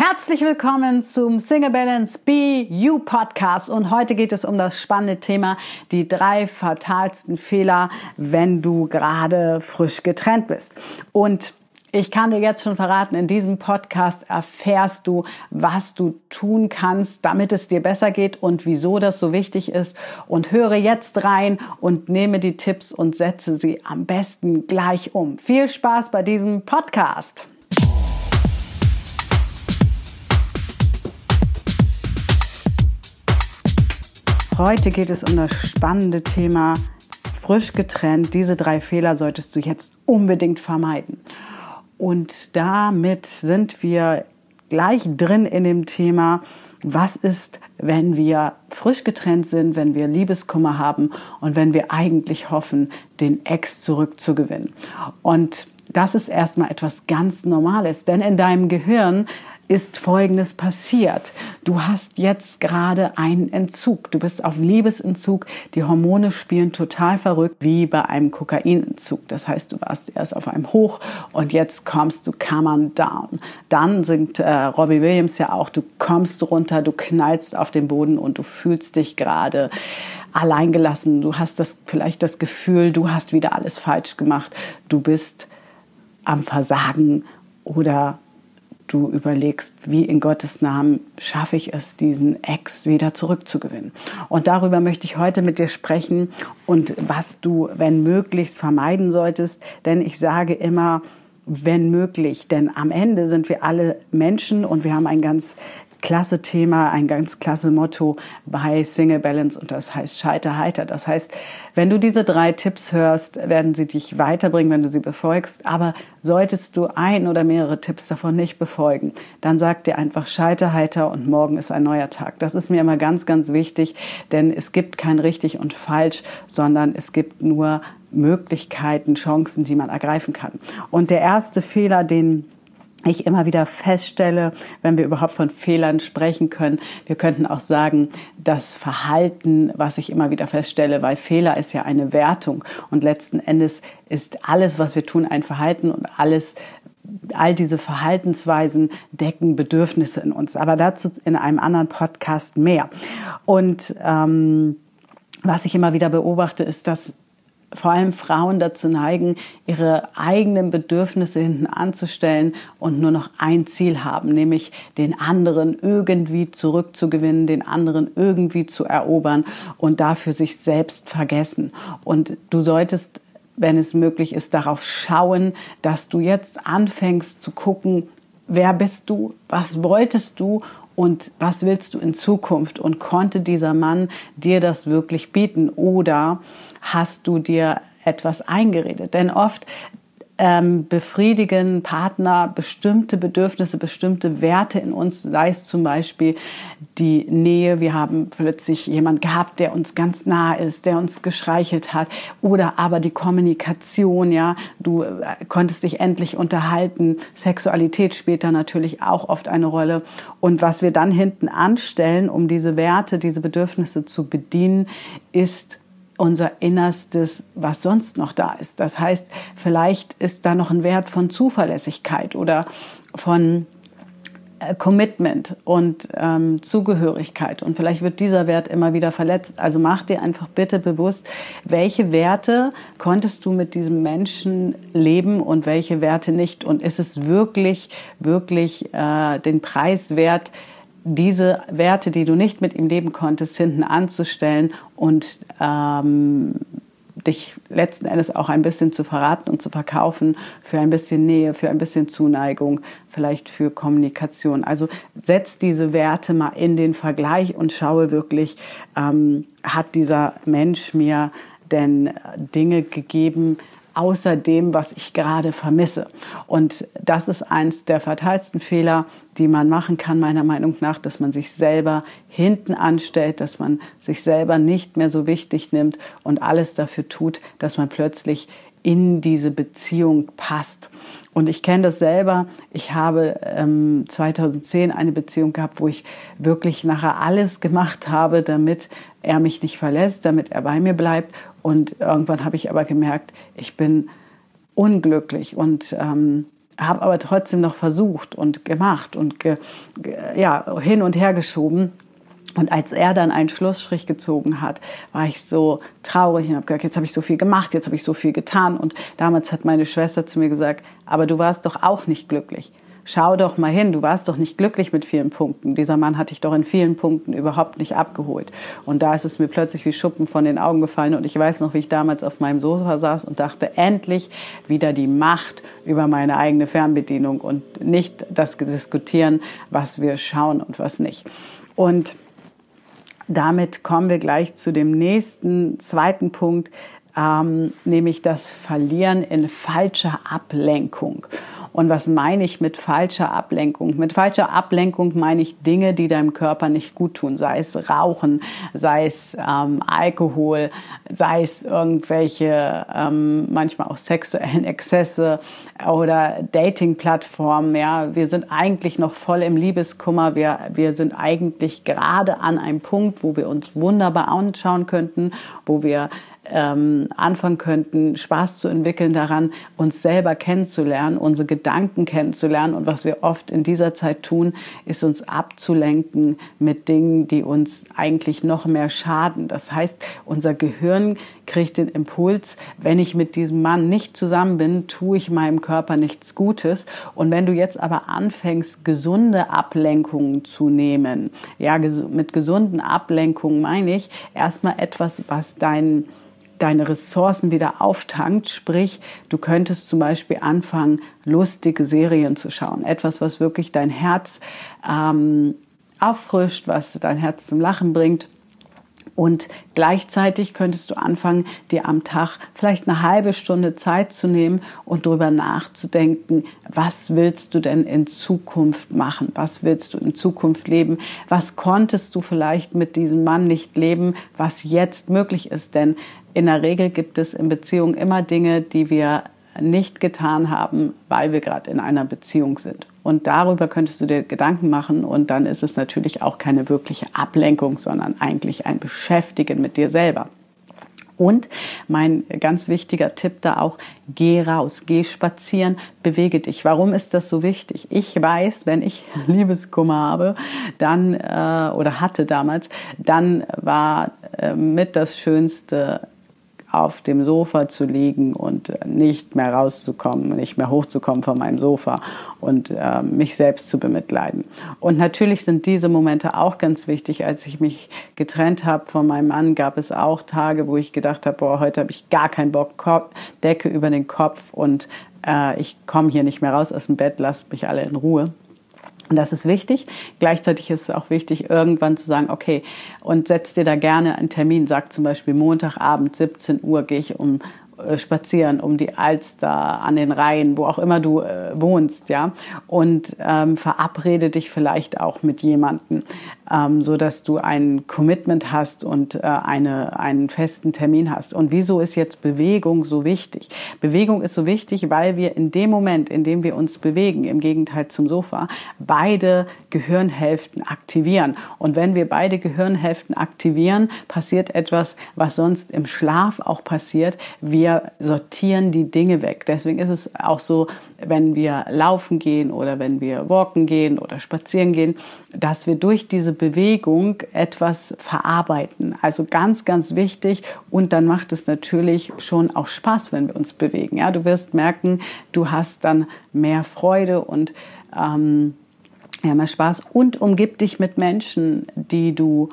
Herzlich willkommen zum Single Balance Be You Podcast und heute geht es um das spannende Thema die drei fatalsten Fehler, wenn du gerade frisch getrennt bist. Und ich kann dir jetzt schon verraten, in diesem Podcast erfährst du, was du tun kannst, damit es dir besser geht und wieso das so wichtig ist. Und höre jetzt rein und nehme die Tipps und setze sie am besten gleich um. Viel Spaß bei diesem Podcast. Heute geht es um das spannende Thema frisch getrennt. Diese drei Fehler solltest du jetzt unbedingt vermeiden. Und damit sind wir gleich drin in dem Thema, was ist, wenn wir frisch getrennt sind, wenn wir Liebeskummer haben und wenn wir eigentlich hoffen, den Ex zurückzugewinnen. Und das ist erstmal etwas ganz Normales, denn in deinem Gehirn ist Folgendes passiert. Du hast jetzt gerade einen Entzug. Du bist auf Liebesentzug. Die Hormone spielen total verrückt, wie bei einem Kokainentzug. Das heißt, du warst erst auf einem Hoch und jetzt kommst du come down. Dann singt äh, Robbie Williams ja auch, du kommst runter, du knallst auf den Boden und du fühlst dich gerade alleingelassen. Du hast das vielleicht das Gefühl, du hast wieder alles falsch gemacht. Du bist am Versagen oder du überlegst, wie in Gottes Namen schaffe ich es, diesen Ex wieder zurückzugewinnen. Und darüber möchte ich heute mit dir sprechen und was du, wenn möglichst, vermeiden solltest. Denn ich sage immer, wenn möglich, denn am Ende sind wir alle Menschen und wir haben ein ganz klasse Thema, ein ganz klasse Motto bei Single Balance und das heißt Scheiter heiter. Das heißt, wenn du diese drei Tipps hörst, werden sie dich weiterbringen, wenn du sie befolgst. Aber solltest du ein oder mehrere Tipps davon nicht befolgen, dann sag dir einfach Scheiter heiter und morgen ist ein neuer Tag. Das ist mir immer ganz, ganz wichtig, denn es gibt kein richtig und falsch, sondern es gibt nur Möglichkeiten, Chancen, die man ergreifen kann. Und der erste Fehler, den ich immer wieder feststelle, wenn wir überhaupt von Fehlern sprechen können. Wir könnten auch sagen, das Verhalten, was ich immer wieder feststelle, weil Fehler ist ja eine Wertung und letzten Endes ist alles, was wir tun, ein Verhalten und alles, all diese Verhaltensweisen decken Bedürfnisse in uns. Aber dazu in einem anderen Podcast mehr. Und ähm, was ich immer wieder beobachte, ist, dass vor allem Frauen dazu neigen, ihre eigenen Bedürfnisse hinten anzustellen und nur noch ein Ziel haben, nämlich den anderen irgendwie zurückzugewinnen, den anderen irgendwie zu erobern und dafür sich selbst vergessen. Und du solltest, wenn es möglich ist, darauf schauen, dass du jetzt anfängst zu gucken, wer bist du, was wolltest du und was willst du in Zukunft und konnte dieser Mann dir das wirklich bieten oder hast du dir etwas eingeredet. Denn oft ähm, befriedigen Partner bestimmte Bedürfnisse, bestimmte Werte in uns, sei es zum Beispiel die Nähe. Wir haben plötzlich jemand gehabt, der uns ganz nah ist, der uns geschreichelt hat, oder aber die Kommunikation. Ja, du äh, konntest dich endlich unterhalten. Sexualität spielt da natürlich auch oft eine Rolle. Und was wir dann hinten anstellen, um diese Werte, diese Bedürfnisse zu bedienen, ist unser Innerstes, was sonst noch da ist. Das heißt, vielleicht ist da noch ein Wert von Zuverlässigkeit oder von äh, Commitment und ähm, Zugehörigkeit. Und vielleicht wird dieser Wert immer wieder verletzt. Also mach dir einfach bitte bewusst, welche Werte konntest du mit diesem Menschen leben und welche Werte nicht. Und ist es wirklich, wirklich äh, den Preis wert, diese Werte, die du nicht mit ihm leben konntest, hinten anzustellen und ähm, dich letzten Endes auch ein bisschen zu verraten und zu verkaufen für ein bisschen Nähe, für ein bisschen Zuneigung, vielleicht für Kommunikation. Also setz diese Werte mal in den Vergleich und schaue wirklich, ähm, hat dieser Mensch mir denn Dinge gegeben, außer dem, was ich gerade vermisse. Und das ist eins der fatalsten Fehler, die man machen kann, meiner Meinung nach, dass man sich selber hinten anstellt, dass man sich selber nicht mehr so wichtig nimmt und alles dafür tut, dass man plötzlich in diese Beziehung passt. Und ich kenne das selber. Ich habe ähm, 2010 eine Beziehung gehabt, wo ich wirklich nachher alles gemacht habe, damit er mich nicht verlässt, damit er bei mir bleibt. Und irgendwann habe ich aber gemerkt, ich bin unglücklich und ähm, habe aber trotzdem noch versucht und gemacht und ge, ja, hin und her geschoben. Und als er dann einen Schlussstrich gezogen hat, war ich so traurig und habe gesagt, jetzt habe ich so viel gemacht, jetzt habe ich so viel getan. Und damals hat meine Schwester zu mir gesagt, aber du warst doch auch nicht glücklich schau doch mal hin, du warst doch nicht glücklich mit vielen Punkten. Dieser Mann hat dich doch in vielen Punkten überhaupt nicht abgeholt. Und da ist es mir plötzlich wie Schuppen von den Augen gefallen. Und ich weiß noch, wie ich damals auf meinem Sofa saß und dachte, endlich wieder die Macht über meine eigene Fernbedienung und nicht das Diskutieren, was wir schauen und was nicht. Und damit kommen wir gleich zu dem nächsten, zweiten Punkt, ähm, nämlich das Verlieren in falscher Ablenkung. Und was meine ich mit falscher Ablenkung? Mit falscher Ablenkung meine ich Dinge, die deinem Körper nicht gut tun, sei es Rauchen, sei es ähm, Alkohol, sei es irgendwelche ähm, manchmal auch sexuellen Exzesse oder Dating-Plattformen. Ja, wir sind eigentlich noch voll im Liebeskummer. Wir, wir sind eigentlich gerade an einem Punkt, wo wir uns wunderbar anschauen könnten, wo wir ähm, anfangen könnten, Spaß zu entwickeln daran, uns selber kennenzulernen, unsere Gedanken kennenzulernen. Und was wir oft in dieser Zeit tun, ist uns abzulenken mit Dingen, die uns eigentlich noch mehr schaden. Das heißt, unser Gehirn kriegt den Impuls, wenn ich mit diesem Mann nicht zusammen bin, tue ich meinem Körper nichts Gutes. Und wenn du jetzt aber anfängst, gesunde Ablenkungen zu nehmen, ja, mit gesunden Ablenkungen meine ich erstmal etwas, was deinen deine Ressourcen wieder auftankt. Sprich, du könntest zum Beispiel anfangen, lustige Serien zu schauen. Etwas, was wirklich dein Herz ähm, auffrischt, was dein Herz zum Lachen bringt. Und gleichzeitig könntest du anfangen, dir am Tag vielleicht eine halbe Stunde Zeit zu nehmen und darüber nachzudenken, was willst du denn in Zukunft machen? Was willst du in Zukunft leben? Was konntest du vielleicht mit diesem Mann nicht leben, was jetzt möglich ist? Denn in der Regel gibt es in Beziehungen immer Dinge, die wir nicht getan haben, weil wir gerade in einer Beziehung sind. Und darüber könntest du dir Gedanken machen und dann ist es natürlich auch keine wirkliche Ablenkung, sondern eigentlich ein Beschäftigen mit dir selber. Und mein ganz wichtiger Tipp da auch, geh raus, geh spazieren, bewege dich. Warum ist das so wichtig? Ich weiß, wenn ich Liebeskummer habe, dann äh, oder hatte damals, dann war äh, mit das Schönste auf dem Sofa zu liegen und nicht mehr rauszukommen, nicht mehr hochzukommen von meinem Sofa und äh, mich selbst zu bemitleiden. Und natürlich sind diese Momente auch ganz wichtig. Als ich mich getrennt habe von meinem Mann, gab es auch Tage, wo ich gedacht habe, boah, heute habe ich gar keinen Bock, Kopf, Decke über den Kopf und äh, ich komme hier nicht mehr raus aus dem Bett, lasst mich alle in Ruhe. Und das ist wichtig. Gleichzeitig ist es auch wichtig, irgendwann zu sagen, okay, und setz dir da gerne einen Termin. Sag zum Beispiel Montagabend 17 Uhr gehe ich um spazieren um die Alster, an den Rhein, wo auch immer du äh, wohnst, ja, und ähm, verabrede dich vielleicht auch mit jemandem, ähm, so dass du ein Commitment hast und äh, eine, einen festen Termin hast. Und wieso ist jetzt Bewegung so wichtig? Bewegung ist so wichtig, weil wir in dem Moment, in dem wir uns bewegen, im Gegenteil zum Sofa, beide Gehirnhälften aktivieren. Und wenn wir beide Gehirnhälften aktivieren, passiert etwas, was sonst im Schlaf auch passiert. Wir wir sortieren die Dinge weg. Deswegen ist es auch so, wenn wir laufen gehen oder wenn wir walken gehen oder spazieren gehen, dass wir durch diese Bewegung etwas verarbeiten. Also ganz, ganz wichtig. Und dann macht es natürlich schon auch Spaß, wenn wir uns bewegen. Ja, du wirst merken, du hast dann mehr Freude und ähm, ja, mehr Spaß und umgib dich mit Menschen, die du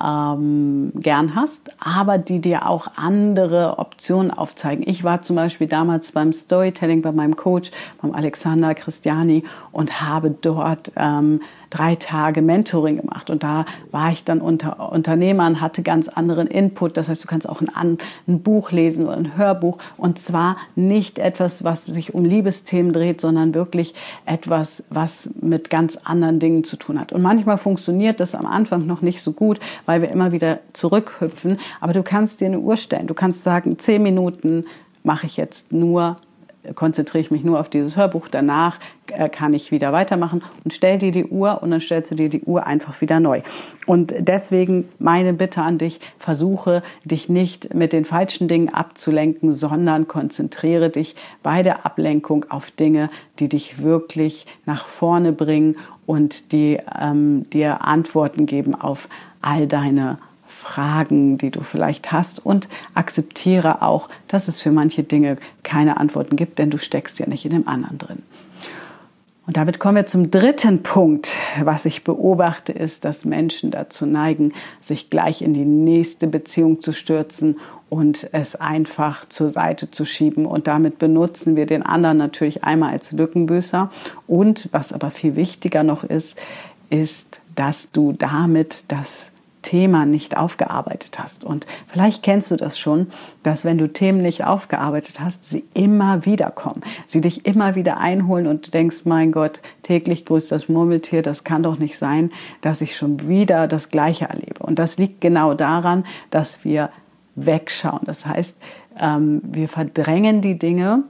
ähm, gern hast, aber die dir auch andere Optionen aufzeigen. Ich war zum Beispiel damals beim Storytelling bei meinem Coach, beim Alexander Christiani und habe dort ähm, drei Tage Mentoring gemacht und da war ich dann unter Unternehmern, hatte ganz anderen Input. Das heißt, du kannst auch ein, ein Buch lesen oder ein Hörbuch und zwar nicht etwas, was sich um Liebesthemen dreht, sondern wirklich etwas, was mit ganz anderen Dingen zu tun hat. Und manchmal funktioniert das am Anfang noch nicht so gut, weil wir immer wieder zurückhüpfen. Aber du kannst dir eine Uhr stellen. Du kannst sagen, zehn Minuten mache ich jetzt nur konzentriere ich mich nur auf dieses Hörbuch. Danach äh, kann ich wieder weitermachen und stell dir die Uhr und dann stellst du dir die Uhr einfach wieder neu. Und deswegen meine Bitte an dich, versuche dich nicht mit den falschen Dingen abzulenken, sondern konzentriere dich bei der Ablenkung auf Dinge, die dich wirklich nach vorne bringen und die ähm, dir Antworten geben auf all deine Fragen, die du vielleicht hast und akzeptiere auch, dass es für manche Dinge keine Antworten gibt, denn du steckst ja nicht in dem anderen drin. Und damit kommen wir zum dritten Punkt. Was ich beobachte, ist, dass Menschen dazu neigen, sich gleich in die nächste Beziehung zu stürzen und es einfach zur Seite zu schieben. Und damit benutzen wir den anderen natürlich einmal als Lückenbüßer. Und was aber viel wichtiger noch ist, ist, dass du damit das Thema nicht aufgearbeitet hast. Und vielleicht kennst du das schon, dass wenn du Themen nicht aufgearbeitet hast, sie immer wieder kommen. Sie dich immer wieder einholen und du denkst, mein Gott, täglich grüßt das Murmeltier, das kann doch nicht sein, dass ich schon wieder das Gleiche erlebe. Und das liegt genau daran, dass wir wegschauen. Das heißt, ähm, wir verdrängen die Dinge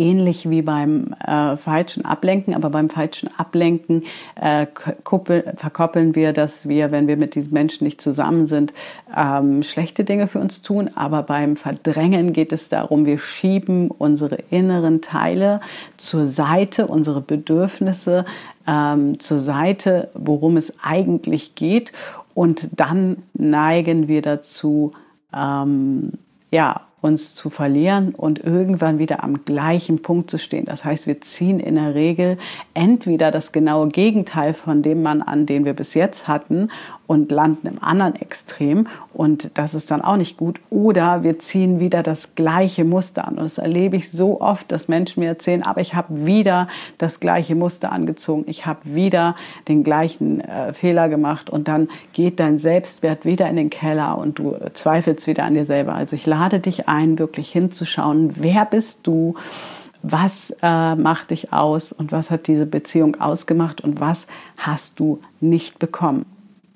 ähnlich wie beim äh, falschen Ablenken, aber beim falschen Ablenken äh, kuppel, verkoppeln wir, dass wir, wenn wir mit diesen Menschen nicht zusammen sind, ähm, schlechte Dinge für uns tun. Aber beim Verdrängen geht es darum, wir schieben unsere inneren Teile zur Seite, unsere Bedürfnisse ähm, zur Seite, worum es eigentlich geht. Und dann neigen wir dazu, ähm, ja, uns zu verlieren und irgendwann wieder am gleichen Punkt zu stehen. Das heißt, wir ziehen in der Regel entweder das genaue Gegenteil von dem Mann an, den wir bis jetzt hatten und landen im anderen Extrem und das ist dann auch nicht gut. Oder wir ziehen wieder das gleiche Muster an. Und das erlebe ich so oft, dass Menschen mir erzählen, aber ich habe wieder das gleiche Muster angezogen. Ich habe wieder den gleichen äh, Fehler gemacht und dann geht dein Selbstwert wieder in den Keller und du zweifelst wieder an dir selber. Also ich lade dich ein, wirklich hinzuschauen, wer bist du? was äh, macht dich aus und was hat diese Beziehung ausgemacht und was hast du nicht bekommen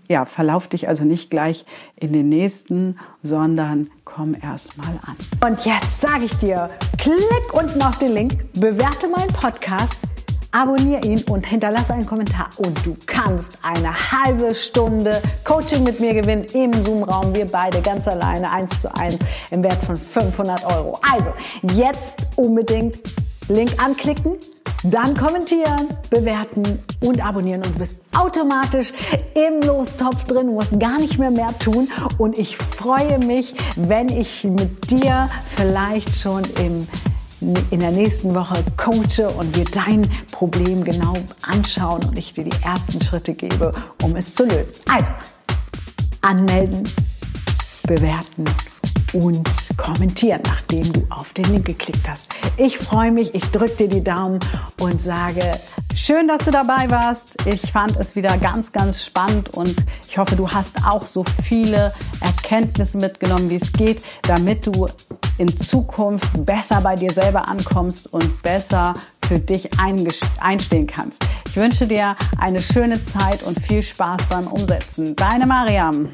ja, verlauf dich also nicht gleich in den nächsten, sondern komm erst mal an. Und jetzt sage ich dir, klick unten auf den Link, bewerte meinen Podcast, abonniere ihn und hinterlasse einen Kommentar. Und du kannst eine halbe Stunde Coaching mit mir gewinnen im Zoom-Raum. Wir beide ganz alleine, eins zu eins, im Wert von 500 Euro. Also, jetzt unbedingt Link anklicken dann kommentieren, bewerten und abonnieren und du bist automatisch im Lostopf drin, musst gar nicht mehr mehr tun. Und ich freue mich, wenn ich mit dir vielleicht schon im in der nächsten Woche coache und wir dein Problem genau anschauen und ich dir die ersten Schritte gebe, um es zu lösen. Also, anmelden, bewerten und kommentieren, nachdem du auf den Link geklickt hast. Ich freue mich, ich drücke dir die Daumen und sage, schön, dass du dabei warst. Ich fand es wieder ganz, ganz spannend und ich hoffe, du hast auch so viele Erkenntnisse mitgenommen, wie es geht, damit du in Zukunft besser bei dir selber ankommst und besser für dich einstehen kannst. Ich wünsche dir eine schöne Zeit und viel Spaß beim Umsetzen. Deine Mariam.